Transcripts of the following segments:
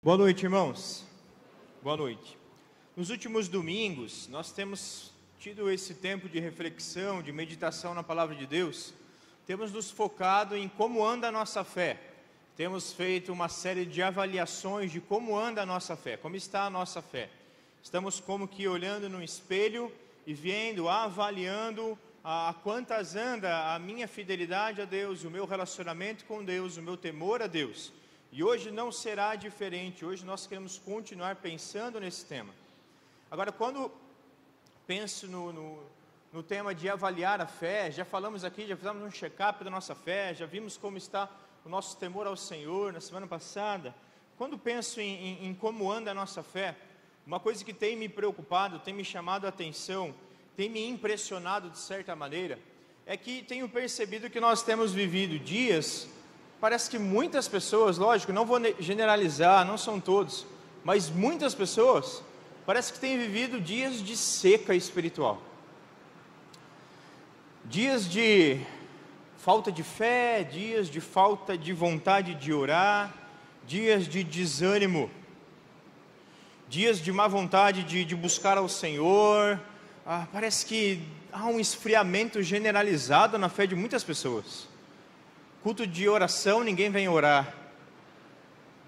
Boa noite, irmãos. Boa noite. Nos últimos domingos, nós temos tido esse tempo de reflexão, de meditação na palavra de Deus. Temos nos focado em como anda a nossa fé. Temos feito uma série de avaliações de como anda a nossa fé, como está a nossa fé. Estamos como que olhando no espelho e vendo, avaliando a quantas anda a minha fidelidade a Deus, o meu relacionamento com Deus, o meu temor a Deus. E hoje não será diferente, hoje nós queremos continuar pensando nesse tema. Agora, quando penso no, no, no tema de avaliar a fé, já falamos aqui, já fizemos um check-up da nossa fé, já vimos como está o nosso temor ao Senhor na semana passada. Quando penso em, em, em como anda a nossa fé, uma coisa que tem me preocupado, tem me chamado a atenção, tem me impressionado de certa maneira, é que tenho percebido que nós temos vivido dias Parece que muitas pessoas, lógico, não vou generalizar, não são todos, mas muitas pessoas parece que têm vivido dias de seca espiritual. Dias de falta de fé, dias de falta de vontade de orar, dias de desânimo, dias de má vontade de, de buscar ao Senhor. Ah, parece que há um esfriamento generalizado na fé de muitas pessoas culto de oração, ninguém vem orar.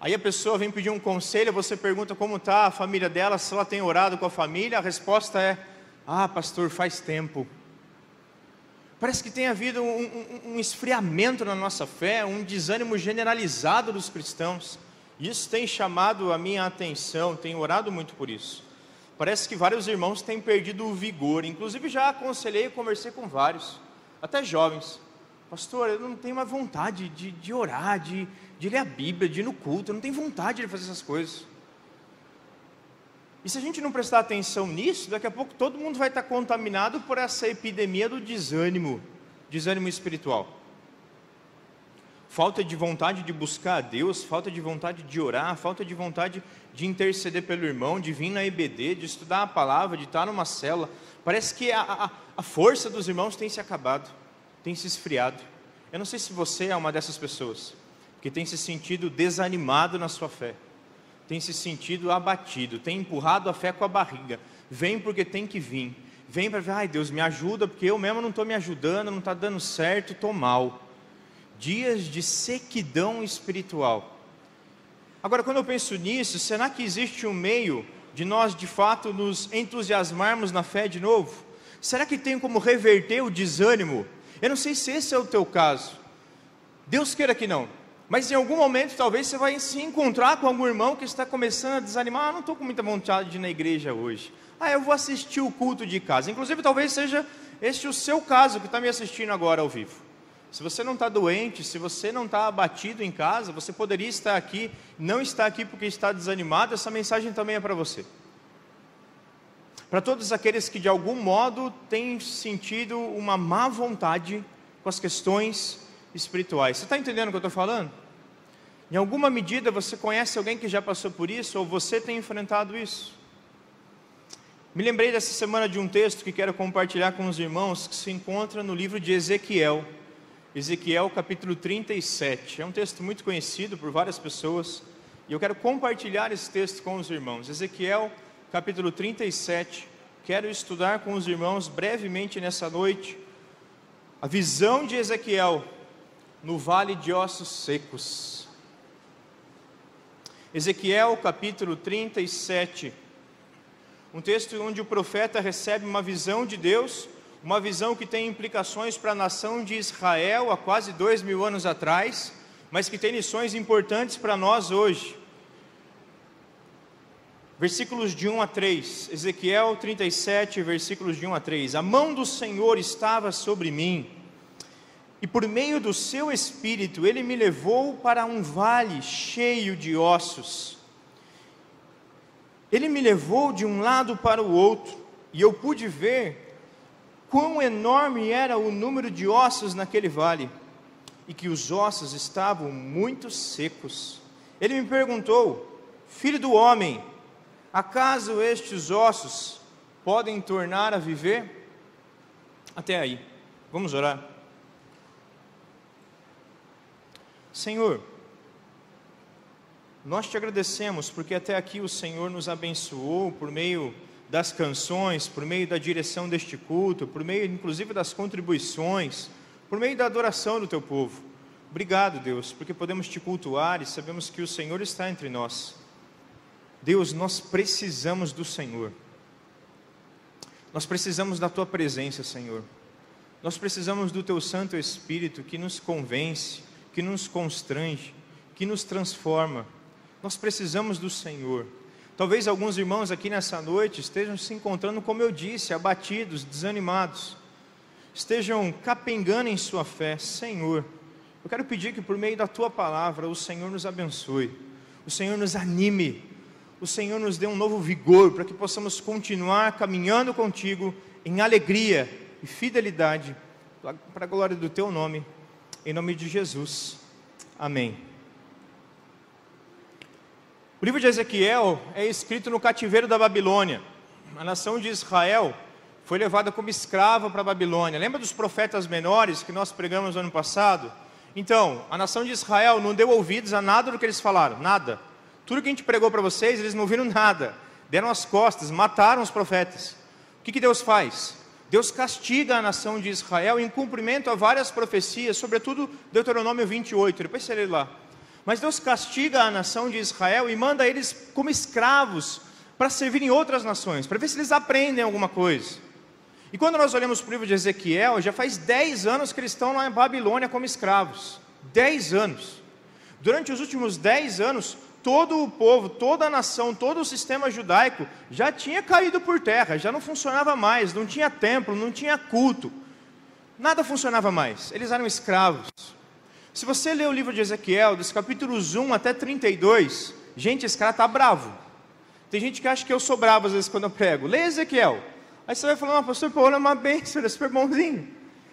Aí a pessoa vem pedir um conselho, você pergunta como está a família dela, se ela tem orado com a família, a resposta é: Ah, pastor, faz tempo. Parece que tem havido um, um, um esfriamento na nossa fé, um desânimo generalizado dos cristãos. Isso tem chamado a minha atenção, tenho orado muito por isso. Parece que vários irmãos têm perdido o vigor, inclusive já aconselhei e conversei com vários, até jovens pastor, eu não tenho mais vontade de, de orar, de, de ler a Bíblia, de ir no culto, eu não tenho vontade de fazer essas coisas. E se a gente não prestar atenção nisso, daqui a pouco todo mundo vai estar contaminado por essa epidemia do desânimo, desânimo espiritual. Falta de vontade de buscar a Deus, falta de vontade de orar, falta de vontade de interceder pelo irmão, de vir na EBD, de estudar a palavra, de estar numa cela. Parece que a, a, a força dos irmãos tem se acabado tem se esfriado. Eu não sei se você é uma dessas pessoas que tem se sentido desanimado na sua fé, tem se sentido abatido, tem empurrado a fé com a barriga. Vem porque tem que vir. Vem para ver, ai Deus, me ajuda, porque eu mesmo não estou me ajudando, não está dando certo, estou mal. Dias de sequidão espiritual. Agora, quando eu penso nisso, será que existe um meio de nós de fato nos entusiasmarmos na fé de novo? Será que tem como reverter o desânimo eu não sei se esse é o teu caso. Deus queira que não. Mas em algum momento talvez você vai se encontrar com algum irmão que está começando a desanimar. Ah, não estou com muita vontade de ir na igreja hoje. Ah, eu vou assistir o culto de casa. Inclusive, talvez seja este o seu caso que está me assistindo agora ao vivo. Se você não está doente, se você não está abatido em casa, você poderia estar aqui, não está aqui porque está desanimado, essa mensagem também é para você para todos aqueles que de algum modo têm sentido uma má vontade com as questões espirituais. Você está entendendo o que eu estou falando? Em alguma medida você conhece alguém que já passou por isso ou você tem enfrentado isso? Me lembrei dessa semana de um texto que quero compartilhar com os irmãos que se encontra no livro de Ezequiel. Ezequiel capítulo 37. É um texto muito conhecido por várias pessoas e eu quero compartilhar esse texto com os irmãos. Ezequiel capítulo 37. Quero estudar com os irmãos brevemente nessa noite a visão de Ezequiel no vale de ossos secos. Ezequiel capítulo 37. Um texto onde o profeta recebe uma visão de Deus, uma visão que tem implicações para a nação de Israel há quase dois mil anos atrás, mas que tem lições importantes para nós hoje versículos de 1 a 3, Ezequiel 37, versículos de 1 a 3. A mão do Senhor estava sobre mim, e por meio do seu espírito ele me levou para um vale cheio de ossos. Ele me levou de um lado para o outro, e eu pude ver quão enorme era o número de ossos naquele vale, e que os ossos estavam muito secos. Ele me perguntou: Filho do homem, Acaso estes ossos podem tornar a viver? Até aí, vamos orar. Senhor, nós te agradecemos porque até aqui o Senhor nos abençoou por meio das canções, por meio da direção deste culto, por meio inclusive das contribuições, por meio da adoração do teu povo. Obrigado, Deus, porque podemos te cultuar e sabemos que o Senhor está entre nós. Deus, nós precisamos do Senhor. Nós precisamos da tua presença, Senhor. Nós precisamos do teu Santo Espírito que nos convence, que nos constrange, que nos transforma. Nós precisamos do Senhor. Talvez alguns irmãos aqui nessa noite estejam se encontrando, como eu disse, abatidos, desanimados, estejam capengando em sua fé. Senhor, eu quero pedir que por meio da tua palavra o Senhor nos abençoe, o Senhor nos anime, o Senhor nos dê um novo vigor para que possamos continuar caminhando contigo em alegria e fidelidade, para a glória do teu nome, em nome de Jesus. Amém. O livro de Ezequiel é escrito no cativeiro da Babilônia. A nação de Israel foi levada como escrava para a Babilônia. Lembra dos profetas menores que nós pregamos no ano passado? Então, a nação de Israel não deu ouvidos a nada do que eles falaram, nada. Tudo que a gente pregou para vocês, eles não viram nada. Deram as costas, mataram os profetas. O que, que Deus faz? Deus castiga a nação de Israel em cumprimento a várias profecias, sobretudo Deuteronômio 28. Depois você lê lá. Mas Deus castiga a nação de Israel e manda eles como escravos para servir em outras nações, para ver se eles aprendem alguma coisa. E quando nós olhamos para o livro de Ezequiel, já faz 10 anos que eles estão lá em Babilônia como escravos. 10 anos. Durante os últimos 10 anos, todo o povo, toda a nação, todo o sistema judaico já tinha caído por terra, já não funcionava mais, não tinha templo, não tinha culto. Nada funcionava mais. Eles eram escravos. Se você ler o livro de Ezequiel, dos capítulos 1 até 32, gente, esse cara está bravo. Tem gente que acha que eu sou bravo às vezes quando eu prego. Lê Ezequiel. Aí você vai falar, pastor Paulo é uma bênção, ele é super bonzinho.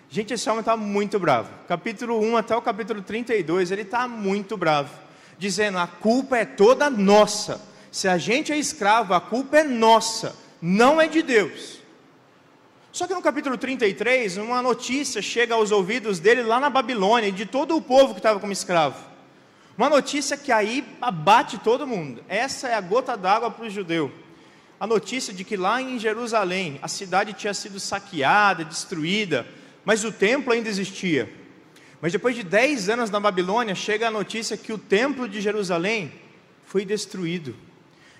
Gente, esse homem está muito bravo. Capítulo 1 até o capítulo 32, ele está muito bravo. Dizendo, a culpa é toda nossa. Se a gente é escravo, a culpa é nossa, não é de Deus. Só que no capítulo 33, uma notícia chega aos ouvidos dele lá na Babilônia, de todo o povo que estava como escravo. Uma notícia que aí abate todo mundo. Essa é a gota d'água para o judeu. A notícia de que lá em Jerusalém a cidade tinha sido saqueada, destruída, mas o templo ainda existia. Mas depois de dez anos na Babilônia, chega a notícia que o templo de Jerusalém foi destruído.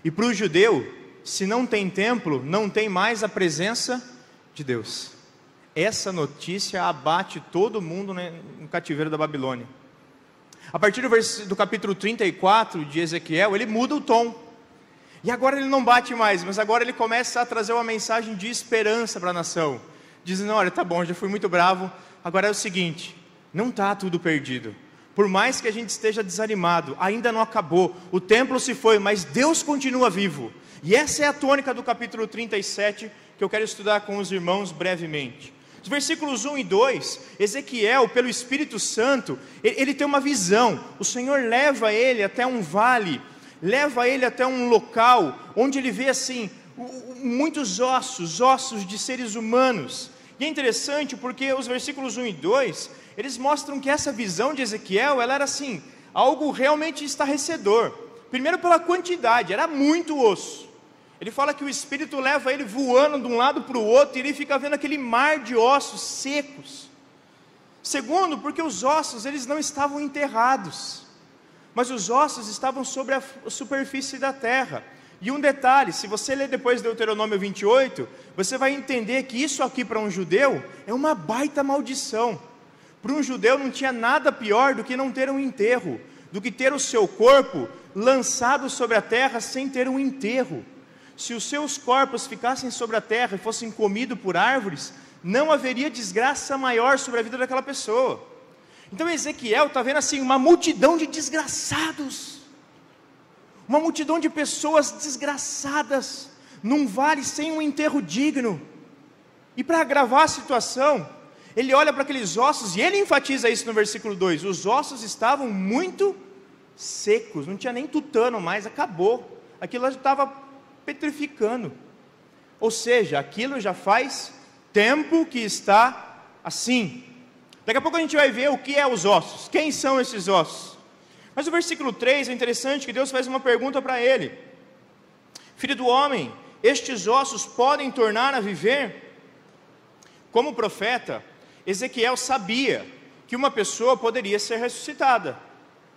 E para o judeu, se não tem templo, não tem mais a presença de Deus. Essa notícia abate todo mundo no cativeiro da Babilônia. A partir do, do capítulo 34 de Ezequiel, ele muda o tom. E agora ele não bate mais, mas agora ele começa a trazer uma mensagem de esperança para a nação. Dizendo: olha, tá bom, já fui muito bravo, agora é o seguinte: não está tudo perdido. Por mais que a gente esteja desanimado, ainda não acabou. O templo se foi, mas Deus continua vivo. E essa é a tônica do capítulo 37 que eu quero estudar com os irmãos brevemente. Os versículos 1 e 2, Ezequiel, pelo Espírito Santo, ele tem uma visão. O Senhor leva ele até um vale, leva ele até um local onde ele vê assim muitos ossos, ossos de seres humanos. E é interessante porque os versículos 1 e 2, eles mostram que essa visão de Ezequiel, ela era assim, algo realmente estarrecedor. Primeiro pela quantidade, era muito osso. Ele fala que o espírito leva ele voando de um lado para o outro e ele fica vendo aquele mar de ossos secos. Segundo, porque os ossos eles não estavam enterrados, mas os ossos estavam sobre a superfície da terra. E um detalhe, se você ler depois Deuteronômio 28, você vai entender que isso aqui para um judeu é uma baita maldição. Para um judeu não tinha nada pior do que não ter um enterro, do que ter o seu corpo lançado sobre a terra sem ter um enterro se os seus corpos ficassem sobre a terra e fossem comidos por árvores, não haveria desgraça maior sobre a vida daquela pessoa. Então Ezequiel está vendo assim uma multidão de desgraçados, uma multidão de pessoas desgraçadas, num vale sem um enterro digno. E para agravar a situação, ele olha para aqueles ossos e ele enfatiza isso no versículo 2: os ossos estavam muito secos, não tinha nem tutano mais, acabou. Aquilo estava petrificando. Ou seja, aquilo já faz tempo que está assim. Daqui a pouco a gente vai ver o que é os ossos, quem são esses ossos. Mas o versículo 3 é interessante que Deus faz uma pergunta para ele: Filho do homem, estes ossos podem tornar a viver? Como profeta, Ezequiel sabia que uma pessoa poderia ser ressuscitada.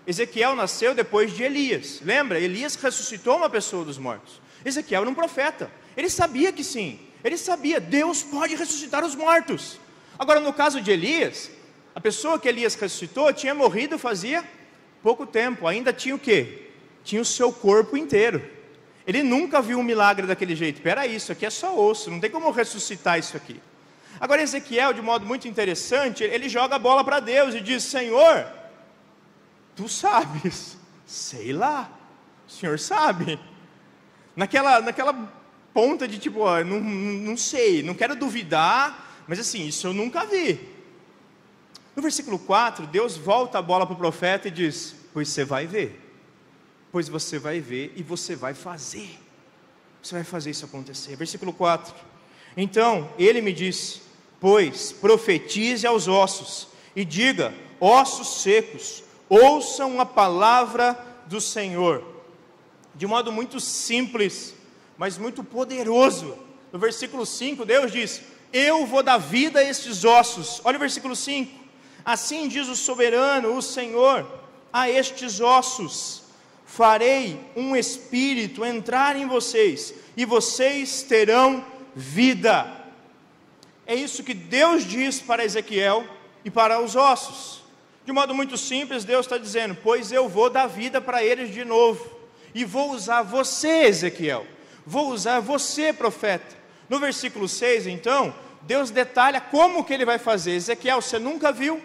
Ezequiel nasceu depois de Elias. Lembra? Elias ressuscitou uma pessoa dos mortos. Ezequiel era um profeta. Ele sabia que sim. Ele sabia, Deus pode ressuscitar os mortos. Agora, no caso de Elias, a pessoa que Elias ressuscitou tinha morrido fazia pouco tempo. Ainda tinha o quê? Tinha o seu corpo inteiro. Ele nunca viu um milagre daquele jeito. Espera isso aqui é só osso, não tem como ressuscitar isso aqui. Agora, Ezequiel, de modo muito interessante, ele joga a bola para Deus e diz: Senhor, tu sabes, sei lá, o Senhor sabe. Naquela, naquela ponta de tipo, ó, não, não sei, não quero duvidar, mas assim, isso eu nunca vi. No versículo 4, Deus volta a bola para o profeta e diz: Pois você vai ver, pois você vai ver e você vai fazer. Você vai fazer isso acontecer. Versículo 4. Então ele me disse: Pois profetize aos ossos e diga: ossos secos, ouçam a palavra do Senhor. De modo muito simples, mas muito poderoso. No versículo 5, Deus diz: Eu vou dar vida a estes ossos. Olha o versículo 5. Assim diz o soberano, o Senhor, a estes ossos: Farei um espírito entrar em vocês, e vocês terão vida. É isso que Deus diz para Ezequiel e para os ossos. De modo muito simples, Deus está dizendo: Pois eu vou dar vida para eles de novo, e vou usar você, Ezequiel, vou usar você, profeta. No versículo 6, então, Deus detalha como que ele vai fazer. Ezequiel, você nunca viu?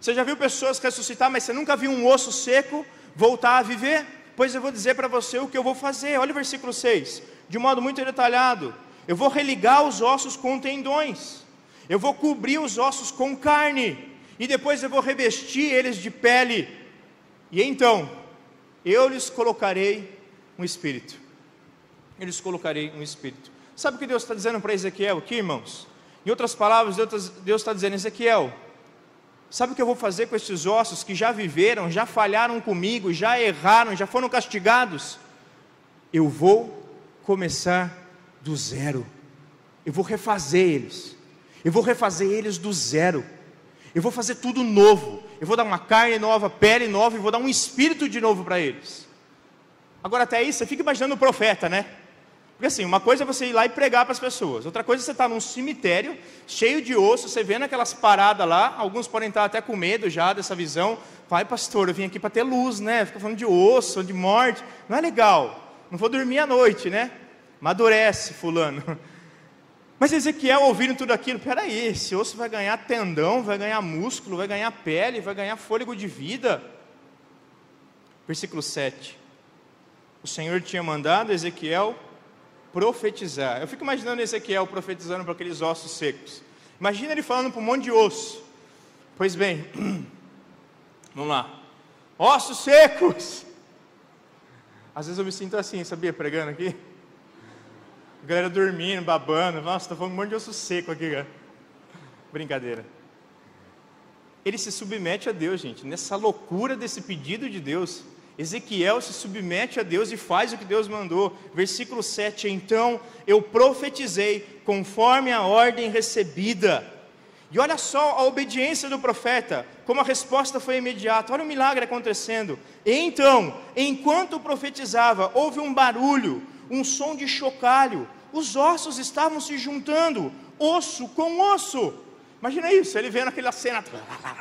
Você já viu pessoas ressuscitar, mas você nunca viu um osso seco voltar a viver? Pois eu vou dizer para você o que eu vou fazer. Olha o versículo 6, de modo muito detalhado. Eu vou religar os ossos com tendões eu vou cobrir os ossos com carne, e depois eu vou revestir eles de pele, e então eu lhes colocarei um espírito. Eu lhes colocarei um espírito. Sabe o que Deus está dizendo para Ezequiel aqui, irmãos? Em outras palavras, Deus está dizendo: Ezequiel, sabe o que eu vou fazer com esses ossos que já viveram, já falharam comigo, já erraram, já foram castigados? Eu vou começar do zero, eu vou refazer eles eu vou refazer eles do zero. Eu vou fazer tudo novo. Eu vou dar uma carne nova, pele nova e vou dar um espírito de novo para eles. Agora, até aí, você fica imaginando o profeta, né? Porque assim, uma coisa é você ir lá e pregar para as pessoas, outra coisa é você estar tá num cemitério cheio de osso, você vendo aquelas paradas lá, alguns podem estar até com medo já dessa visão. Vai, pastor, eu vim aqui para ter luz, né? Fica falando de osso, de morte, não é legal. Não vou dormir à noite, né? Madurece, fulano. Mas Ezequiel ouvindo tudo aquilo, peraí, esse osso vai ganhar tendão, vai ganhar músculo, vai ganhar pele, vai ganhar fôlego de vida. Versículo 7. O Senhor tinha mandado Ezequiel profetizar. Eu fico imaginando Ezequiel profetizando para aqueles ossos secos. Imagina ele falando para um monte de osso. Pois bem, vamos lá. Ossos secos. Às vezes eu me sinto assim, sabia, pregando aqui. A galera dormindo, babando. Nossa, tá falando um monte de osso seco aqui, cara. Brincadeira. Ele se submete a Deus, gente. Nessa loucura desse pedido de Deus, Ezequiel se submete a Deus e faz o que Deus mandou. Versículo 7: Então eu profetizei conforme a ordem recebida. E olha só a obediência do profeta, como a resposta foi imediata. Olha o milagre acontecendo. Então, enquanto profetizava, houve um barulho, um som de chocalho, os ossos estavam se juntando, osso com osso. Imagina isso, ele vendo aquela cena,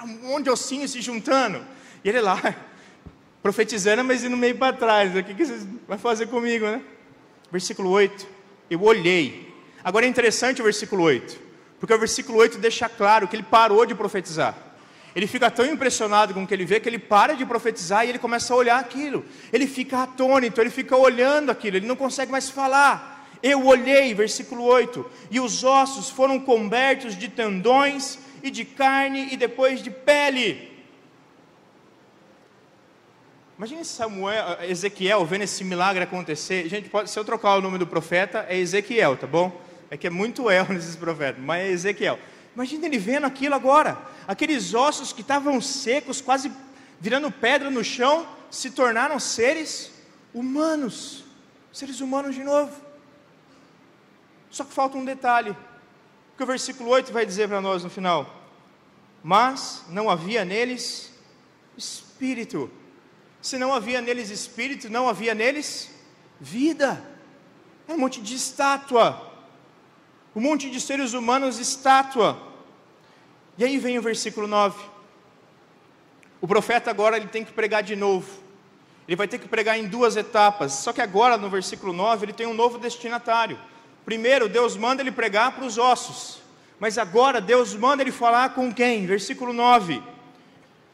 um monte de ossinhos se juntando, e ele lá, profetizando, mas indo meio para trás, o que, você vai fazer comigo, né? Versículo 8, eu olhei. Agora é interessante o versículo 8, porque o versículo 8 deixa claro que ele parou de profetizar. Ele fica tão impressionado com o que ele vê que ele para de profetizar e ele começa a olhar aquilo. Ele fica atônito, ele fica olhando aquilo, ele não consegue mais falar. Eu olhei, versículo 8, e os ossos foram cobertos de tendões e de carne e depois de pele. Imagine Samuel, Ezequiel vendo esse milagre acontecer. Gente, pode, se eu trocar o nome do profeta, é Ezequiel, tá bom? É que é muito El nesses profetas, mas é Ezequiel. Imagina ele vendo aquilo agora, aqueles ossos que estavam secos, quase virando pedra no chão, se tornaram seres humanos, seres humanos de novo. Só que falta um detalhe, que o versículo 8 vai dizer para nós no final: Mas não havia neles espírito. Se não havia neles espírito, não havia neles vida. É um monte de estátua, um monte de seres humanos estátua. E aí vem o versículo 9. O profeta agora ele tem que pregar de novo. Ele vai ter que pregar em duas etapas. Só que agora no versículo 9 ele tem um novo destinatário. Primeiro, Deus manda ele pregar para os ossos. Mas agora Deus manda ele falar com quem? Versículo 9.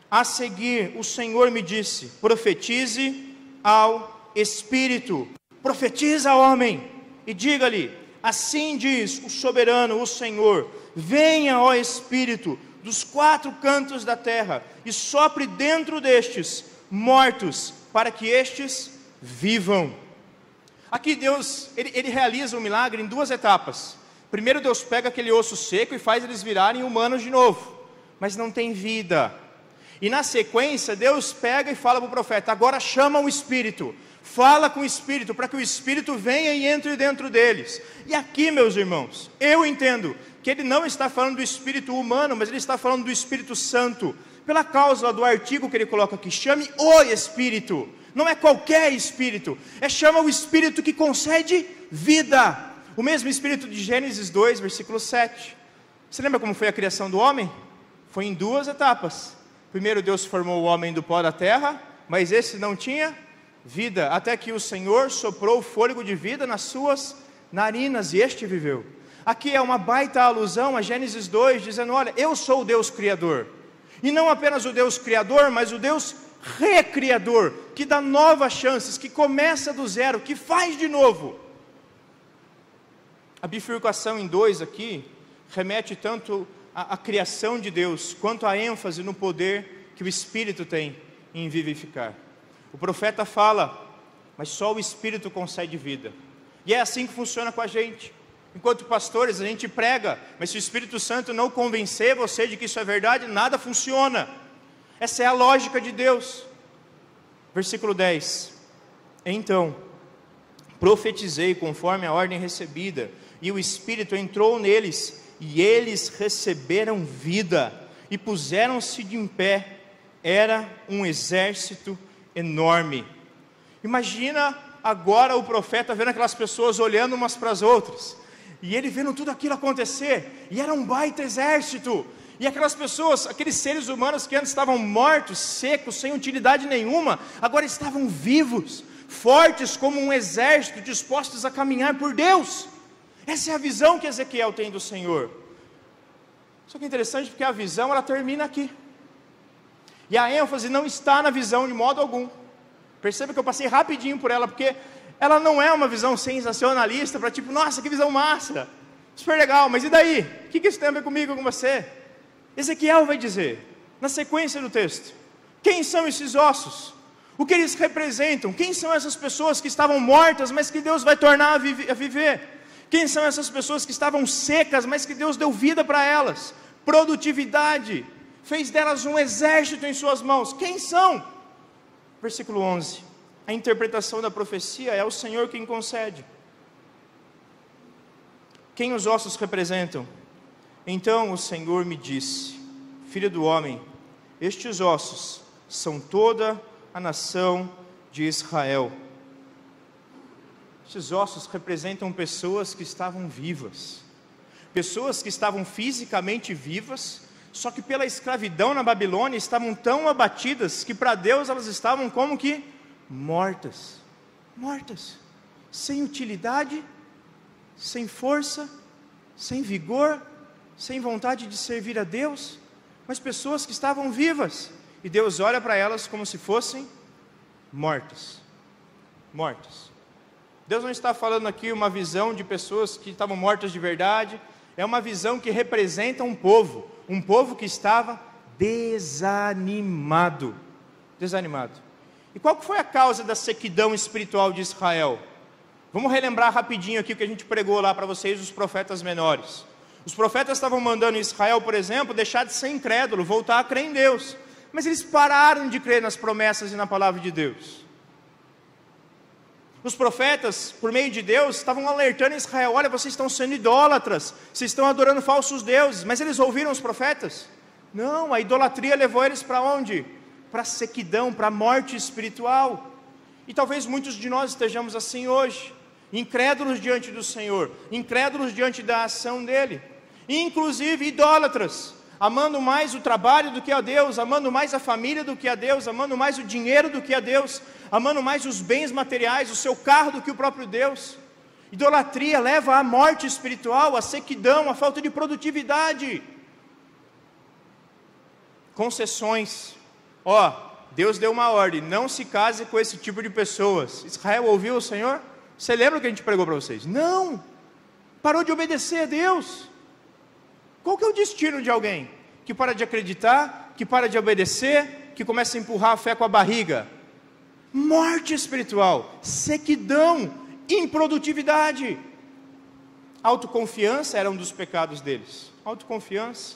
A seguir, o Senhor me disse: profetize ao Espírito. Profetiza, homem, e diga-lhe: Assim diz o soberano, o Senhor: Venha, ó Espírito, dos quatro cantos da terra, e sopre dentro destes mortos, para que estes vivam. Aqui Deus, ele, ele realiza o milagre em duas etapas. Primeiro Deus pega aquele osso seco e faz eles virarem humanos de novo, mas não tem vida. E na sequência, Deus pega e fala para o profeta: agora chama o Espírito, fala com o Espírito, para que o Espírito venha e entre dentro deles. E aqui, meus irmãos, eu entendo que ele não está falando do Espírito humano, mas ele está falando do Espírito Santo, pela causa do artigo que ele coloca aqui: chame o Espírito não é qualquer espírito, é chama o espírito que concede vida. O mesmo espírito de Gênesis 2, versículo 7. Você lembra como foi a criação do homem? Foi em duas etapas. Primeiro Deus formou o homem do pó da terra, mas esse não tinha vida, até que o Senhor soprou fôlego de vida nas suas narinas e este viveu. Aqui é uma baita alusão a Gênesis 2, dizendo: Olha, eu sou o Deus Criador. E não apenas o Deus Criador, mas o Deus recriador, que dá novas chances, que começa do zero, que faz de novo. A bifurcação em dois aqui remete tanto à, à criação de Deus, quanto à ênfase no poder que o Espírito tem em vivificar. O profeta fala, mas só o Espírito concede vida. E é assim que funciona com a gente. Enquanto pastores, a gente prega, mas se o Espírito Santo não convencer você de que isso é verdade, nada funciona. Essa é a lógica de Deus. Versículo 10: Então, profetizei conforme a ordem recebida, e o Espírito entrou neles, e eles receberam vida, e puseram-se de em pé. Era um exército enorme. Imagina agora o profeta vendo aquelas pessoas olhando umas para as outras, e ele vendo tudo aquilo acontecer, e era um baita exército, e aquelas pessoas, aqueles seres humanos que antes estavam mortos, secos, sem utilidade nenhuma, agora estavam vivos, fortes como um exército, dispostos a caminhar por Deus. Essa é a visão que Ezequiel tem do Senhor. Só que é interessante porque a visão ela termina aqui. E a ênfase não está na visão de modo algum. Perceba que eu passei rapidinho por ela, porque ela não é uma visão sensacionalista para tipo, nossa, que visão massa, super legal, mas e daí? O que isso tem a ver comigo, com você? Ezequiel vai dizer, na sequência do texto, quem são esses ossos? O que eles representam? Quem são essas pessoas que estavam mortas, mas que Deus vai tornar a, a viver? Quem são essas pessoas que estavam secas, mas que Deus deu vida para elas? Produtividade, fez delas um exército em suas mãos. Quem são? Versículo 11. A interpretação da profecia é o Senhor quem concede. Quem os ossos representam? Então o Senhor me disse: Filho do homem, estes ossos são toda a nação de Israel. Estes ossos representam pessoas que estavam vivas, pessoas que estavam fisicamente vivas, só que pela escravidão na Babilônia estavam tão abatidas que para Deus elas estavam como que mortas, mortas, sem utilidade, sem força, sem vigor, sem vontade de servir a Deus, mas pessoas que estavam vivas, e Deus olha para elas como se fossem mortas. Mortas. Deus não está falando aqui uma visão de pessoas que estavam mortas de verdade, é uma visão que representa um povo, um povo que estava desanimado. Desanimado. E qual foi a causa da sequidão espiritual de Israel? Vamos relembrar rapidinho aqui o que a gente pregou lá para vocês, os profetas menores. Os profetas estavam mandando Israel, por exemplo, deixar de ser incrédulo, voltar a crer em Deus. mas eles pararam de crer nas promessas e na palavra de Deus. Os profetas, por meio de Deus, estavam alertando Israel: olha, vocês estão sendo idólatras, vocês estão adorando falsos deuses. Mas eles ouviram os profetas? Não, a idolatria levou eles para onde? Para a sequidão, para a morte espiritual. E talvez muitos de nós estejamos assim hoje, incrédulos diante do Senhor, incrédulos diante da ação dEle, inclusive idólatras, amando mais o trabalho do que a Deus, amando mais a família do que a Deus, amando mais o dinheiro do que a Deus, amando mais os bens materiais, o seu carro do que o próprio Deus. Idolatria leva à morte espiritual, à sequidão, à falta de produtividade. Concessões. Ó, Deus deu uma ordem: não se case com esse tipo de pessoas. Israel ouviu o Senhor? Você lembra o que a gente pregou para vocês? Não! Parou de obedecer a Deus. Qual que é o destino de alguém que para de acreditar, que para de obedecer, que começa a empurrar a fé com a barriga? Morte espiritual, sequidão, improdutividade. Autoconfiança era um dos pecados deles. Autoconfiança.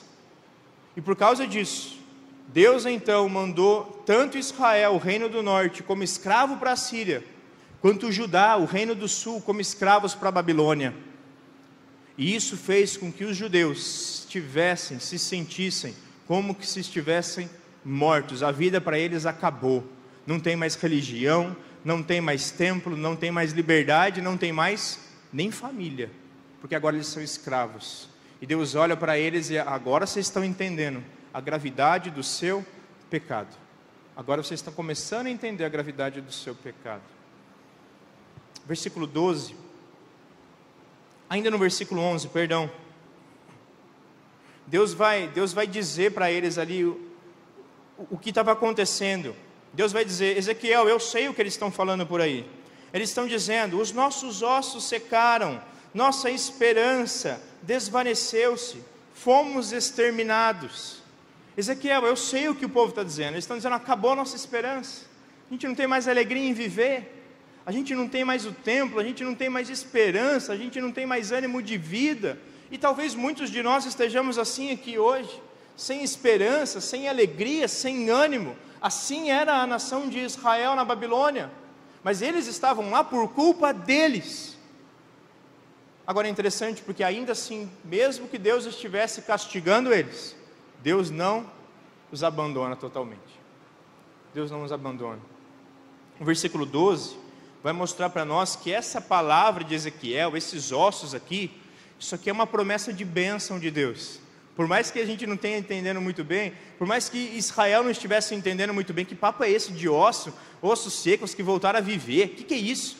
E por causa disso, Deus então mandou tanto Israel, o reino do norte, como escravo para a Síria, quanto Judá, o reino do sul, como escravos para a Babilônia. E isso fez com que os judeus tivessem, se sentissem como que se estivessem mortos. A vida para eles acabou não tem mais religião, não tem mais templo, não tem mais liberdade, não tem mais nem família, porque agora eles são escravos. E Deus olha para eles e agora vocês estão entendendo a gravidade do seu pecado. Agora vocês estão começando a entender a gravidade do seu pecado. Versículo 12. Ainda no versículo 11, perdão. Deus vai, Deus vai dizer para eles ali o, o que estava acontecendo. Deus vai dizer: Ezequiel, eu sei o que eles estão falando por aí. Eles estão dizendo: os nossos ossos secaram, nossa esperança desvaneceu-se, fomos exterminados. Ezequiel, eu sei o que o povo está dizendo. Eles estão dizendo: acabou a nossa esperança, a gente não tem mais alegria em viver, a gente não tem mais o templo, a gente não tem mais esperança, a gente não tem mais ânimo de vida. E talvez muitos de nós estejamos assim aqui hoje, sem esperança, sem alegria, sem ânimo, Assim era a nação de Israel na Babilônia, mas eles estavam lá por culpa deles. Agora é interessante porque, ainda assim, mesmo que Deus estivesse castigando eles, Deus não os abandona totalmente. Deus não os abandona. O versículo 12 vai mostrar para nós que essa palavra de Ezequiel, esses ossos aqui, isso aqui é uma promessa de bênção de Deus. Por mais que a gente não tenha entendendo muito bem, por mais que Israel não estivesse entendendo muito bem, que papo é esse de osso, ossos secos que voltaram a viver? O que, que é isso?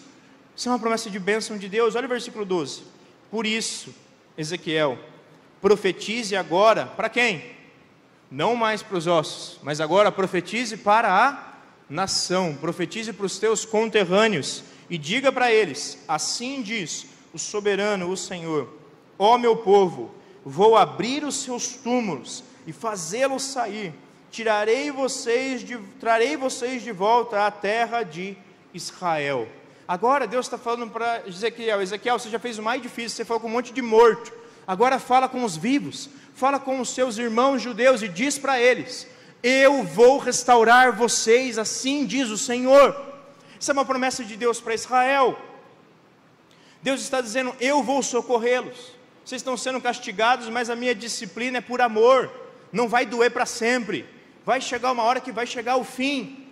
Isso é uma promessa de bênção de Deus. Olha o versículo 12. Por isso, Ezequiel, profetize agora para quem? Não mais para os ossos, mas agora profetize para a nação, profetize para os teus conterrâneos e diga para eles: Assim diz o soberano, o Senhor, ó meu povo, vou abrir os seus túmulos e fazê-los sair. Tirarei vocês de, trarei vocês de volta à terra de Israel. Agora Deus está falando para Ezequiel: Ezequiel, você já fez o mais difícil, você falou com um monte de morto. Agora fala com os vivos, fala com os seus irmãos judeus e diz para eles: Eu vou restaurar vocês, assim diz o Senhor. Isso é uma promessa de Deus para Israel. Deus está dizendo: Eu vou socorrê-los. Vocês estão sendo castigados, mas a minha disciplina é por amor. Não vai doer para sempre. Vai chegar uma hora que vai chegar o fim.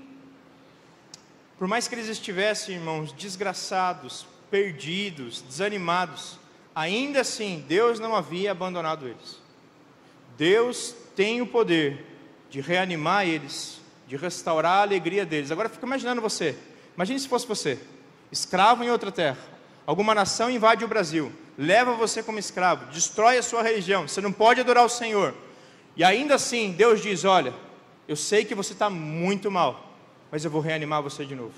Por mais que eles estivessem, irmãos, desgraçados, perdidos, desanimados, ainda assim Deus não havia abandonado eles. Deus tem o poder de reanimar eles, de restaurar a alegria deles. Agora fica imaginando você. Imagine se fosse você, escravo em outra terra. Alguma nação invade o Brasil leva você como escravo, destrói a sua religião, você não pode adorar o Senhor. E ainda assim, Deus diz: Olha, eu sei que você está muito mal, mas eu vou reanimar você de novo.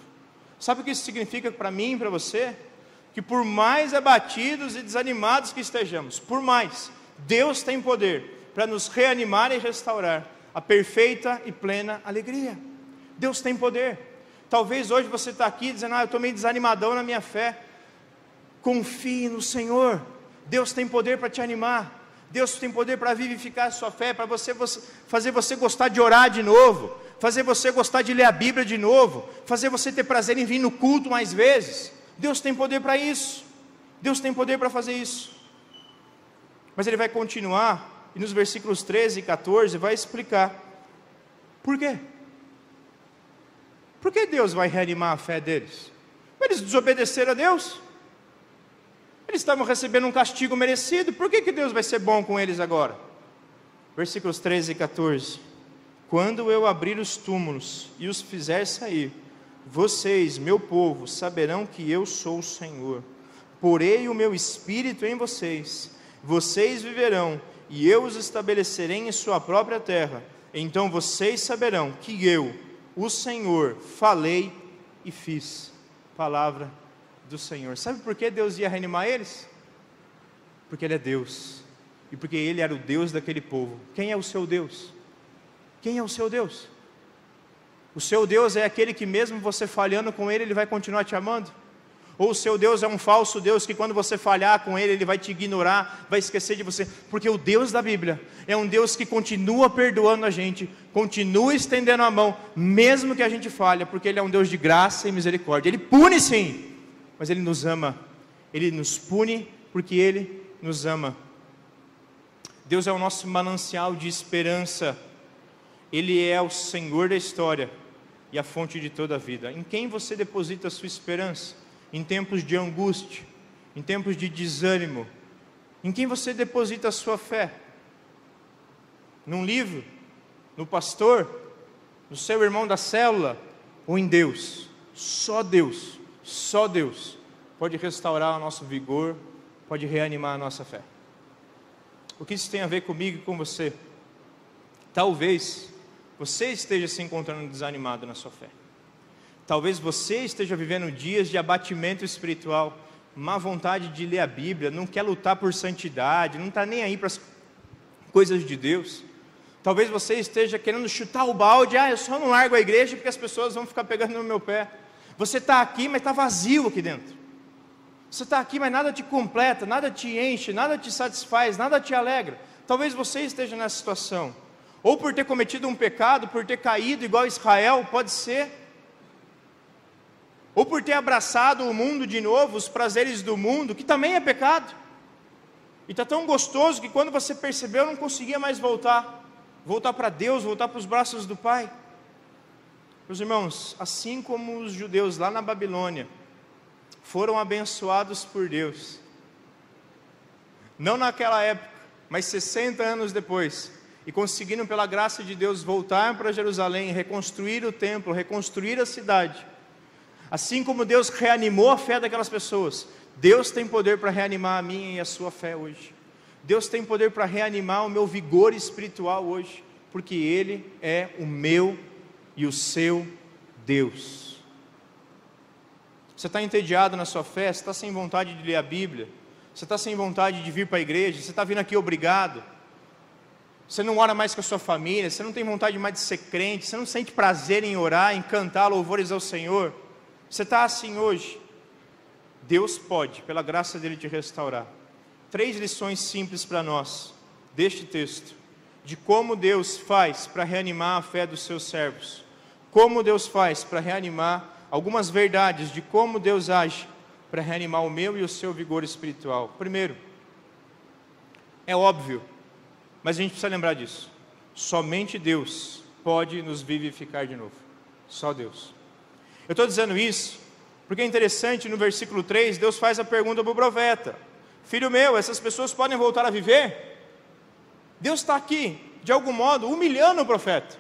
Sabe o que isso significa para mim e para você? Que por mais abatidos e desanimados que estejamos, por mais, Deus tem poder para nos reanimar e restaurar a perfeita e plena alegria. Deus tem poder. Talvez hoje você está aqui dizendo, ah, eu estou meio desanimadão na minha fé. Confie no Senhor. Deus tem poder para te animar. Deus tem poder para vivificar a sua fé, para você, você, fazer você gostar de orar de novo, fazer você gostar de ler a Bíblia de novo, fazer você ter prazer em vir no culto mais vezes. Deus tem poder para isso. Deus tem poder para fazer isso. Mas ele vai continuar e nos versículos 13 e 14 vai explicar por quê? Por que Deus vai reanimar a fé deles? Eles desobedeceram a Deus. Eles estavam recebendo um castigo merecido. Por que, que Deus vai ser bom com eles agora? Versículos 13 e 14. Quando eu abrir os túmulos e os fizer sair, vocês, meu povo, saberão que eu sou o Senhor. Porei o meu espírito em vocês, vocês viverão, e eu os estabelecerei em sua própria terra. Então vocês saberão que eu, o Senhor, falei e fiz. Palavra do Senhor. Sabe por que Deus ia reanimar eles? Porque Ele é Deus. E porque Ele era o Deus daquele povo. Quem é o seu Deus? Quem é o seu Deus? O seu Deus é aquele que, mesmo você falhando com Ele, Ele vai continuar te amando? Ou o seu Deus é um falso Deus que, quando você falhar com Ele, Ele vai te ignorar, vai esquecer de você? Porque o Deus da Bíblia é um Deus que continua perdoando a gente, continua estendendo a mão, mesmo que a gente falha, porque Ele é um Deus de graça e misericórdia. Ele pune sim, mas Ele nos ama. Ele nos pune porque Ele nos ama. Deus é o nosso manancial de esperança. Ele é o Senhor da história e a fonte de toda a vida. Em quem você deposita a sua esperança? Em tempos de angústia, em tempos de desânimo? Em quem você deposita a sua fé? Num livro? No pastor? No seu irmão da célula? Ou em Deus? Só Deus, só Deus pode restaurar o nosso vigor, pode reanimar a nossa fé. O que isso tem a ver comigo e com você? Talvez você esteja se encontrando desanimado na sua fé. Talvez você esteja vivendo dias de abatimento espiritual, má vontade de ler a Bíblia, não quer lutar por santidade, não está nem aí para as coisas de Deus. Talvez você esteja querendo chutar o balde, ah, eu só não largo a igreja porque as pessoas vão ficar pegando no meu pé. Você está aqui, mas está vazio aqui dentro. Você está aqui, mas nada te completa, nada te enche, nada te satisfaz, nada te alegra. Talvez você esteja nessa situação ou por ter cometido um pecado, por ter caído igual Israel, pode ser, ou por ter abraçado o mundo de novo, os prazeres do mundo, que também é pecado. E está tão gostoso que quando você percebeu, não conseguia mais voltar, voltar para Deus, voltar para os braços do Pai. Meus irmãos, assim como os judeus lá na Babilônia foram abençoados por Deus, não naquela época, mas 60 anos depois, e conseguiram, pela graça de Deus, voltar para Jerusalém, reconstruir o templo, reconstruir a cidade. Assim como Deus reanimou a fé daquelas pessoas, Deus tem poder para reanimar a minha e a sua fé hoje. Deus tem poder para reanimar o meu vigor espiritual hoje, porque Ele é o meu e o seu Deus. Você está entediado na sua fé, você está sem vontade de ler a Bíblia, você está sem vontade de vir para a igreja, você está vindo aqui obrigado você não ora mais com a sua família, você não tem vontade mais de ser crente, você não sente prazer em orar, em cantar louvores ao Senhor. Você está assim hoje. Deus pode, pela graça dele, te restaurar. Três lições simples para nós deste texto, de como Deus faz para reanimar a fé dos seus servos, como Deus faz para reanimar algumas verdades de como Deus age para reanimar o meu e o seu vigor espiritual. Primeiro, é óbvio mas a gente precisa lembrar disso. Somente Deus pode nos vivificar de novo. Só Deus. Eu estou dizendo isso porque é interessante no versículo 3, Deus faz a pergunta para o profeta: Filho meu, essas pessoas podem voltar a viver? Deus está aqui, de algum modo, humilhando o profeta.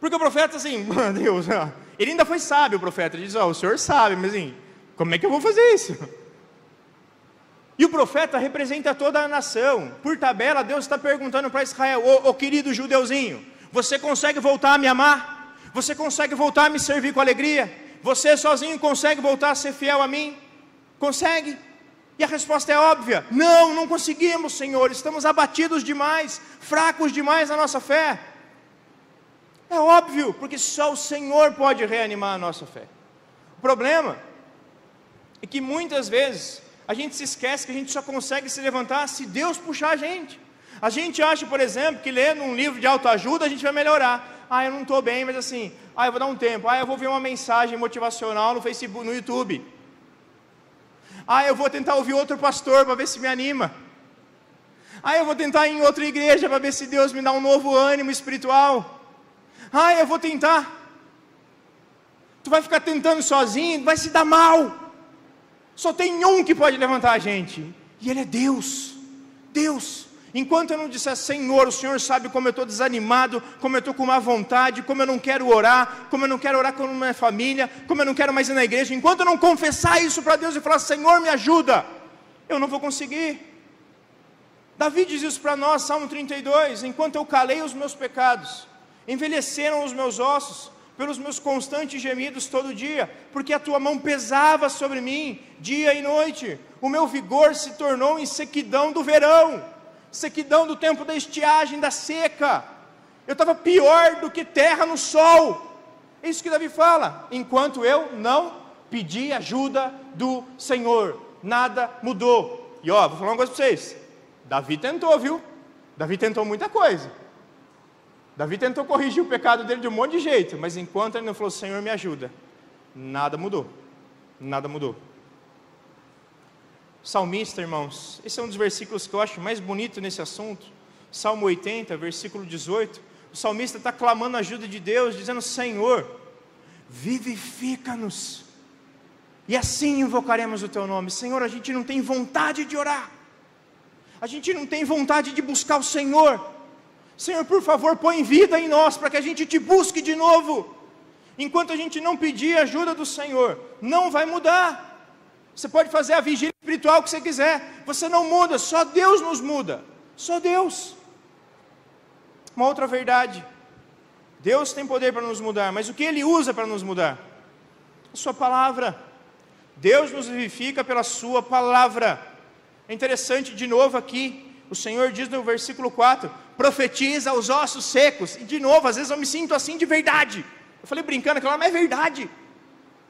Porque o profeta, assim, Deus, ele ainda foi sábio, o profeta. Ele diz: oh, O senhor sabe, mas assim, como é que eu vou fazer isso? E o profeta representa toda a nação. Por tabela, Deus está perguntando para Israel: ô, ô querido judeuzinho, você consegue voltar a me amar? Você consegue voltar a me servir com alegria? Você sozinho consegue voltar a ser fiel a mim? Consegue? E a resposta é óbvia: não, não conseguimos, Senhor, estamos abatidos demais, fracos demais na nossa fé. É óbvio, porque só o Senhor pode reanimar a nossa fé. O problema é que muitas vezes a gente se esquece que a gente só consegue se levantar se Deus puxar a gente. A gente acha, por exemplo, que lendo um livro de autoajuda a gente vai melhorar. Ah, eu não estou bem, mas assim, ah, eu vou dar um tempo. Ah, eu vou ver uma mensagem motivacional no Facebook, no YouTube. Ah, eu vou tentar ouvir outro pastor para ver se me anima. Ah, eu vou tentar ir em outra igreja para ver se Deus me dá um novo ânimo espiritual. Ah, eu vou tentar. Tu vai ficar tentando sozinho, vai se dar mal. Só tem um que pode levantar a gente, e Ele é Deus. Deus. Enquanto eu não disser, Senhor, o Senhor sabe como eu estou desanimado, como eu estou com má vontade, como eu não quero orar, como eu não quero orar com a minha família, como eu não quero mais ir na igreja, enquanto eu não confessar isso para Deus e falar, Senhor, me ajuda, eu não vou conseguir. Davi diz isso para nós, Salmo 32: enquanto eu calei os meus pecados, envelheceram os meus ossos, pelos meus constantes gemidos todo dia, porque a tua mão pesava sobre mim, dia e noite, o meu vigor se tornou em sequidão do verão sequidão do tempo da estiagem, da seca. Eu estava pior do que terra no sol. É isso que Davi fala. Enquanto eu não pedi ajuda do Senhor, nada mudou. E ó, vou falar uma coisa para vocês. Davi tentou, viu? Davi tentou muita coisa. Davi tentou corrigir o pecado dele de um monte de jeito, mas enquanto ele não falou, Senhor, me ajuda, nada mudou. Nada mudou salmista, irmãos, esse é um dos versículos que eu acho mais bonito nesse assunto. Salmo 80, versículo 18. O salmista está clamando a ajuda de Deus, dizendo: Senhor, vivifica-nos, e assim invocaremos o teu nome. Senhor, a gente não tem vontade de orar, a gente não tem vontade de buscar o Senhor. Senhor, por favor, põe vida em nós para que a gente te busque de novo. Enquanto a gente não pedir a ajuda do Senhor, não vai mudar. Você pode fazer a vigília espiritual que você quiser, você não muda, só Deus nos muda, só Deus. Uma outra verdade: Deus tem poder para nos mudar, mas o que Ele usa para nos mudar? A Sua palavra. Deus nos vivifica pela Sua palavra. É interessante, de novo aqui, o Senhor diz no versículo 4: profetiza aos ossos secos. E de novo, às vezes eu me sinto assim de verdade. Eu falei brincando, aquela não é verdade.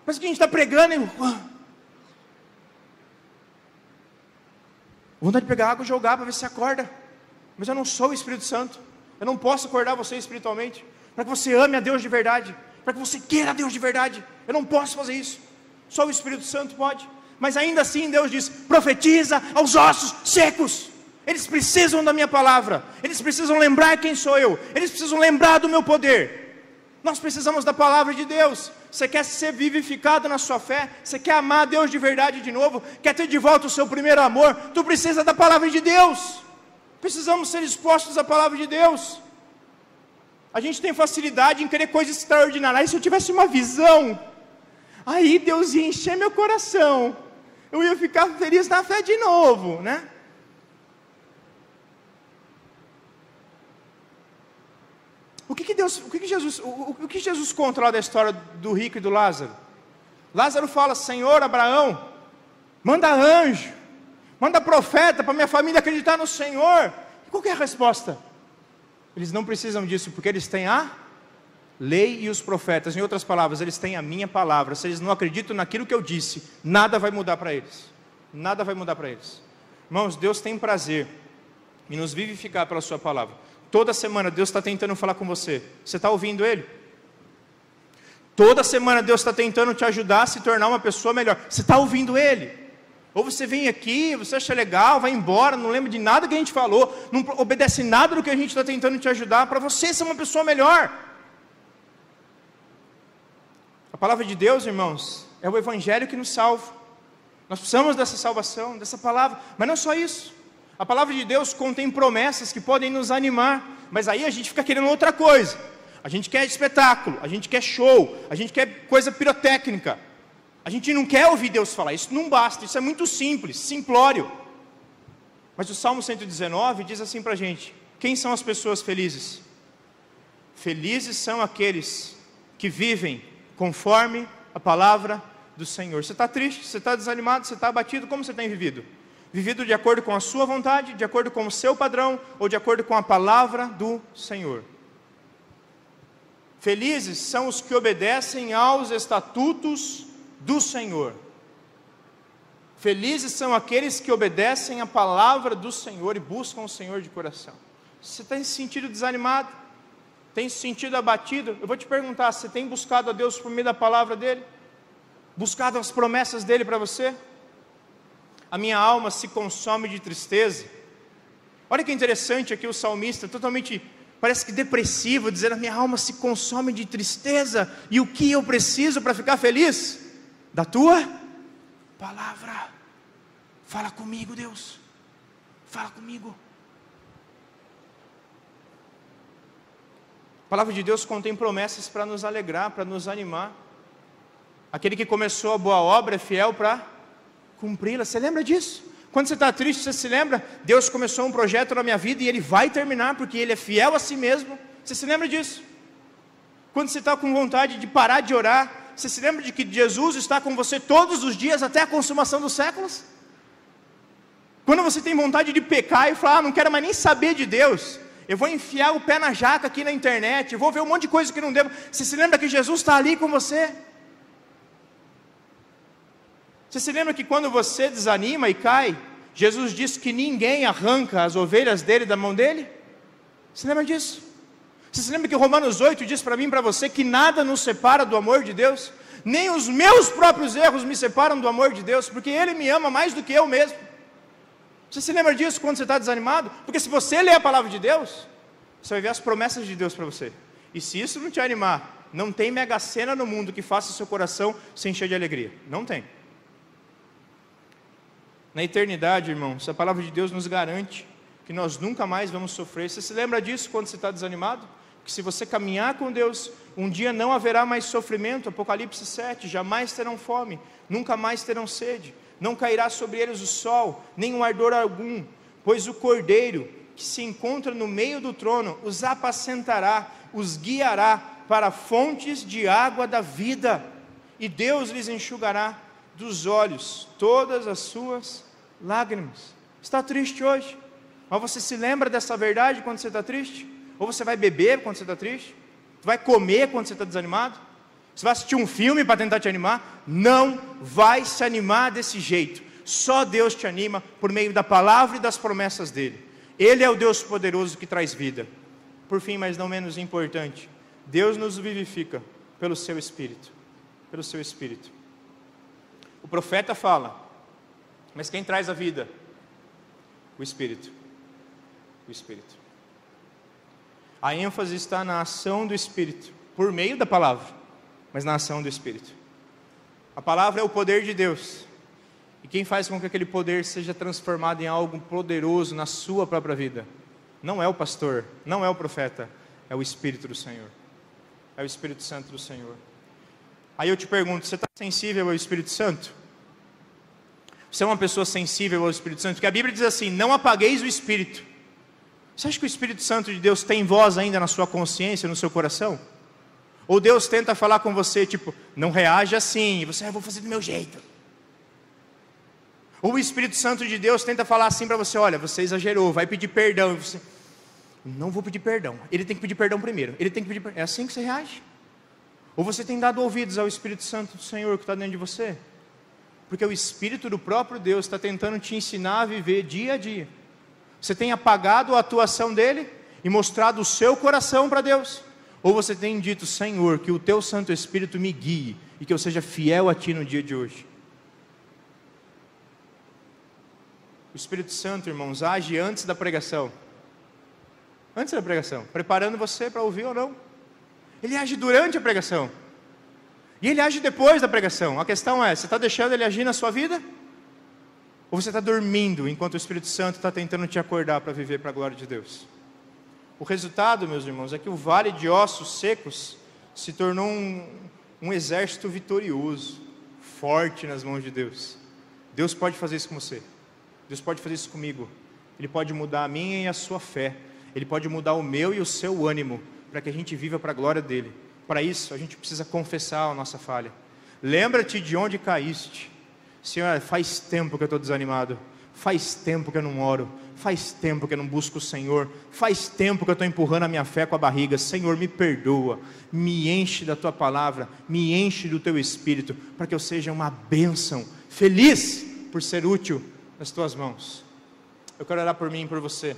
Mas o que a gente está pregando, e Vontade de pegar água e jogar para ver se acorda. Mas eu não sou o Espírito Santo. Eu não posso acordar você espiritualmente. Para que você ame a Deus de verdade. Para que você queira a Deus de verdade. Eu não posso fazer isso. Só o Espírito Santo pode. Mas ainda assim Deus diz: profetiza aos ossos secos. Eles precisam da minha palavra. Eles precisam lembrar quem sou eu. Eles precisam lembrar do meu poder. Nós precisamos da palavra de Deus. Você quer ser vivificado na sua fé? Você quer amar Deus de verdade de novo? Quer ter de volta o seu primeiro amor? Tu precisa da palavra de Deus. Precisamos ser expostos à palavra de Deus. A gente tem facilidade em querer coisas extraordinárias. se eu tivesse uma visão, aí Deus ia encher meu coração. Eu ia ficar feliz na fé de novo, né? Que, que Deus, o que, que Jesus, o, o que Jesus conta lá da história do rico e do Lázaro? Lázaro fala: Senhor Abraão, manda anjo, manda profeta para minha família acreditar no Senhor. E qual é a resposta? Eles não precisam disso porque eles têm a lei e os profetas. Em outras palavras, eles têm a minha palavra. Se eles não acreditam naquilo que eu disse, nada vai mudar para eles. Nada vai mudar para eles. Irmãos, Deus tem prazer em nos vivificar pela Sua palavra. Toda semana Deus está tentando falar com você. Você está ouvindo Ele? Toda semana Deus está tentando te ajudar a se tornar uma pessoa melhor. Você está ouvindo Ele? Ou você vem aqui, você acha legal, vai embora, não lembra de nada que a gente falou, não obedece nada do que a gente está tentando te ajudar para você ser uma pessoa melhor. A palavra de Deus, irmãos, é o Evangelho que nos salva. Nós precisamos dessa salvação, dessa palavra, mas não só isso. A palavra de Deus contém promessas que podem nos animar, mas aí a gente fica querendo outra coisa. A gente quer espetáculo, a gente quer show, a gente quer coisa pirotécnica. A gente não quer ouvir Deus falar, isso não basta, isso é muito simples, simplório. Mas o Salmo 119 diz assim para a gente: quem são as pessoas felizes? Felizes são aqueles que vivem conforme a palavra do Senhor. Você está triste, você está desanimado, você está abatido, como você tem vivido? Vivido de acordo com a sua vontade, de acordo com o seu padrão ou de acordo com a palavra do Senhor. Felizes são os que obedecem aos estatutos do Senhor. Felizes são aqueles que obedecem a palavra do Senhor e buscam o Senhor de coração. Você tem se sentido desanimado? Tem se sentido abatido? Eu vou te perguntar: você tem buscado a Deus por meio da palavra dEle? Buscado as promessas dEle para você? A minha alma se consome de tristeza. Olha que interessante aqui o salmista, totalmente parece que depressivo, dizendo: a minha alma se consome de tristeza, e o que eu preciso para ficar feliz? Da tua palavra. Fala comigo, Deus. Fala comigo. A palavra de Deus contém promessas para nos alegrar, para nos animar. Aquele que começou a boa obra é fiel para cumpri-la. Você lembra disso? Quando você está triste, você se lembra? Deus começou um projeto na minha vida e Ele vai terminar, porque Ele é fiel a si mesmo. Você se lembra disso? Quando você está com vontade de parar de orar, você se lembra de que Jesus está com você todos os dias até a consumação dos séculos? Quando você tem vontade de pecar e falar, ah, não quero mais nem saber de Deus, eu vou enfiar o pé na jaca aqui na internet, eu vou ver um monte de coisa que não devo. Você se lembra que Jesus está ali com você? Você se lembra que quando você desanima e cai, Jesus disse que ninguém arranca as ovelhas dele da mão dele? Você lembra disso? Você se lembra que Romanos 8 diz para mim e para você que nada nos separa do amor de Deus? Nem os meus próprios erros me separam do amor de Deus, porque Ele me ama mais do que eu mesmo. Você se lembra disso quando você está desanimado? Porque se você ler a palavra de Deus, você vai ver as promessas de Deus para você. E se isso não te animar, não tem mega cena no mundo que faça seu coração se encher de alegria. Não tem. Na eternidade, irmãos, a palavra de Deus nos garante que nós nunca mais vamos sofrer. Você se lembra disso quando você está desanimado? Que se você caminhar com Deus, um dia não haverá mais sofrimento. Apocalipse 7, jamais terão fome, nunca mais terão sede não cairá sobre eles o sol, nem um ardor algum, pois o cordeiro que se encontra no meio do trono os apacentará, os guiará para fontes de água da vida, e Deus lhes enxugará dos olhos todas as suas lágrimas. Está triste hoje? Mas você se lembra dessa verdade quando você está triste? Ou você vai beber quando você está triste? Vai comer quando você está desanimado? Você vai assistir um filme para tentar te animar? Não vai se animar desse jeito. Só Deus te anima por meio da palavra e das promessas dele. Ele é o Deus poderoso que traz vida. Por fim, mas não menos importante, Deus nos vivifica pelo seu espírito. Pelo seu espírito. O profeta fala, mas quem traz a vida? O espírito. O espírito. A ênfase está na ação do espírito por meio da palavra mas na ação do Espírito. A palavra é o poder de Deus. E quem faz com que aquele poder seja transformado em algo poderoso na sua própria vida? Não é o pastor, não é o profeta, é o Espírito do Senhor. É o Espírito Santo do Senhor. Aí eu te pergunto: você está sensível ao Espírito Santo? Você é uma pessoa sensível ao Espírito Santo? Porque a Bíblia diz assim: não apagueis o Espírito. Você acha que o Espírito Santo de Deus tem voz ainda na sua consciência, no seu coração? Ou Deus tenta falar com você, tipo, não reage assim, você, ah, vou fazer do meu jeito. Ou o Espírito Santo de Deus tenta falar assim para você: olha, você exagerou, vai pedir perdão. E você, não vou pedir perdão. Ele tem que pedir perdão primeiro. Ele tem que pedir. É assim que você reage? Ou você tem dado ouvidos ao Espírito Santo do Senhor que está dentro de você? Porque o Espírito do próprio Deus está tentando te ensinar a viver dia a dia. Você tem apagado a atuação dele e mostrado o seu coração para Deus. Ou você tem dito, Senhor, que o teu Santo Espírito me guie e que eu seja fiel a ti no dia de hoje? O Espírito Santo, irmãos, age antes da pregação. Antes da pregação, preparando você para ouvir ou não. Ele age durante a pregação. E ele age depois da pregação. A questão é: você está deixando ele agir na sua vida? Ou você está dormindo enquanto o Espírito Santo está tentando te acordar para viver para a glória de Deus? O resultado, meus irmãos, é que o vale de ossos secos se tornou um, um exército vitorioso, forte nas mãos de Deus. Deus pode fazer isso com você. Deus pode fazer isso comigo. Ele pode mudar a minha e a sua fé. Ele pode mudar o meu e o seu ânimo para que a gente viva para a glória dele. Para isso, a gente precisa confessar a nossa falha. Lembra-te de onde caíste. Senhor, faz tempo que eu estou desanimado. Faz tempo que eu não oro. Faz tempo que eu não busco o Senhor. Faz tempo que eu estou empurrando a minha fé com a barriga. Senhor, me perdoa. Me enche da tua palavra. Me enche do teu espírito. Para que eu seja uma bênção. Feliz por ser útil nas tuas mãos. Eu quero orar por mim e por você.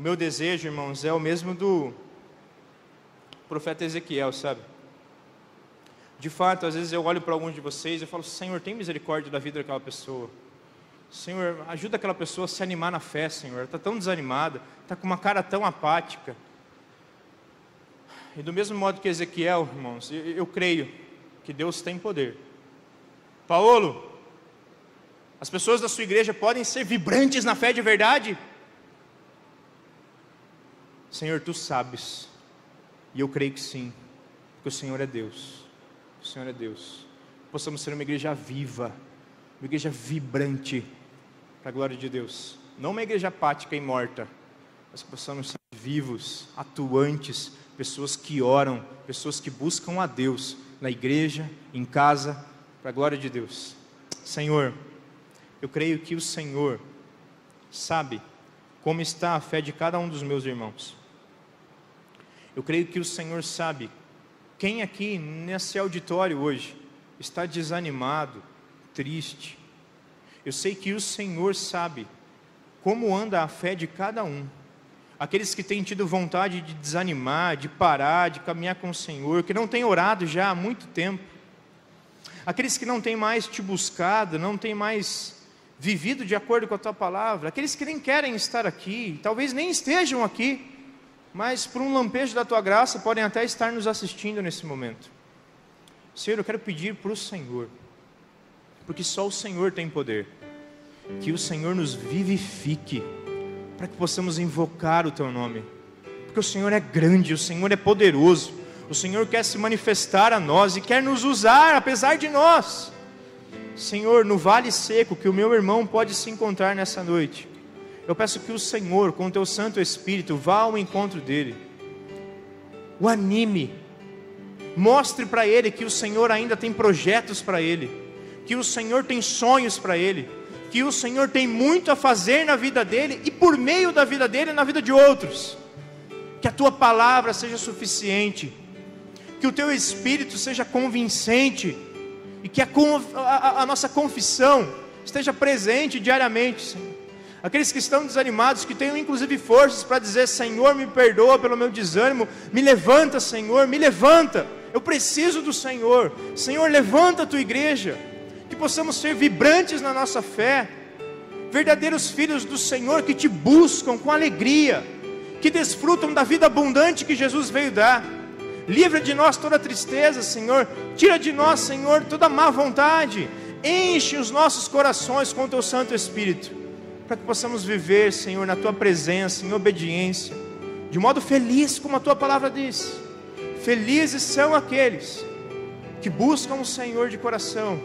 O meu desejo, irmãos, é o mesmo do profeta Ezequiel, sabe? De fato, às vezes eu olho para alguns de vocês e falo: Senhor, tem misericórdia da vida daquela pessoa. Senhor, ajuda aquela pessoa a se animar na fé, Senhor. Está tão desanimada, está com uma cara tão apática. E do mesmo modo que Ezequiel, irmãos, eu, eu creio que Deus tem poder. Paulo, as pessoas da sua igreja podem ser vibrantes na fé de verdade? Senhor, tu sabes, e eu creio que sim, porque o Senhor é Deus. O Senhor é Deus. Possamos ser uma igreja viva, uma igreja vibrante, para a glória de Deus. Não uma igreja apática e morta, mas que possamos ser vivos, atuantes, pessoas que oram, pessoas que buscam a Deus na igreja, em casa, para a glória de Deus. Senhor, eu creio que o Senhor sabe como está a fé de cada um dos meus irmãos. Eu creio que o Senhor sabe quem aqui nesse auditório hoje está desanimado, triste. Eu sei que o Senhor sabe como anda a fé de cada um. Aqueles que têm tido vontade de desanimar, de parar, de caminhar com o Senhor, que não têm orado já há muito tempo. Aqueles que não têm mais te buscado, não têm mais vivido de acordo com a tua palavra, aqueles que nem querem estar aqui, talvez nem estejam aqui, mas por um lampejo da tua graça podem até estar nos assistindo nesse momento. Senhor, eu quero pedir para o Senhor, porque só o Senhor tem poder, que o Senhor nos vivifique, para que possamos invocar o teu nome, porque o Senhor é grande, o Senhor é poderoso, o Senhor quer se manifestar a nós e quer nos usar apesar de nós. Senhor, no vale seco que o meu irmão pode se encontrar nessa noite, eu peço que o Senhor, com o teu Santo Espírito, vá ao encontro dele, o anime, mostre para ele que o Senhor ainda tem projetos para ele, que o Senhor tem sonhos para ele, que o Senhor tem muito a fazer na vida dele e por meio da vida dele na vida de outros. Que a tua palavra seja suficiente, que o teu espírito seja convincente e que a, a, a nossa confissão esteja presente diariamente, Senhor. Aqueles que estão desanimados, que tenham inclusive forças para dizer: Senhor, me perdoa pelo meu desânimo, me levanta, Senhor, me levanta. Eu preciso do Senhor. Senhor, levanta a tua igreja. Que possamos ser vibrantes na nossa fé, verdadeiros filhos do Senhor que te buscam com alegria, que desfrutam da vida abundante que Jesus veio dar livra de nós toda tristeza, Senhor, tira de nós, Senhor, toda má vontade, enche os nossos corações com o teu Santo Espírito, para que possamos viver, Senhor, na tua presença, em obediência, de modo feliz, como a tua palavra diz. Felizes são aqueles que buscam o Senhor de coração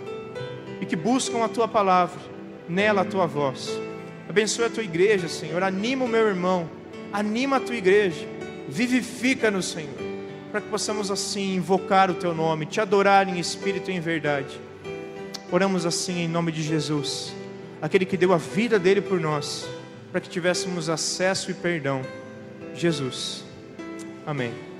e que buscam a tua palavra, nela a tua voz. Abençoe a tua igreja, Senhor. Anima o meu irmão, anima a tua igreja, vivifica-nos, Senhor para que possamos assim invocar o Teu nome, te adorar em espírito e em verdade. Oramos assim em nome de Jesus, aquele que deu a vida dele por nós, para que tivéssemos acesso e perdão. Jesus. Amém.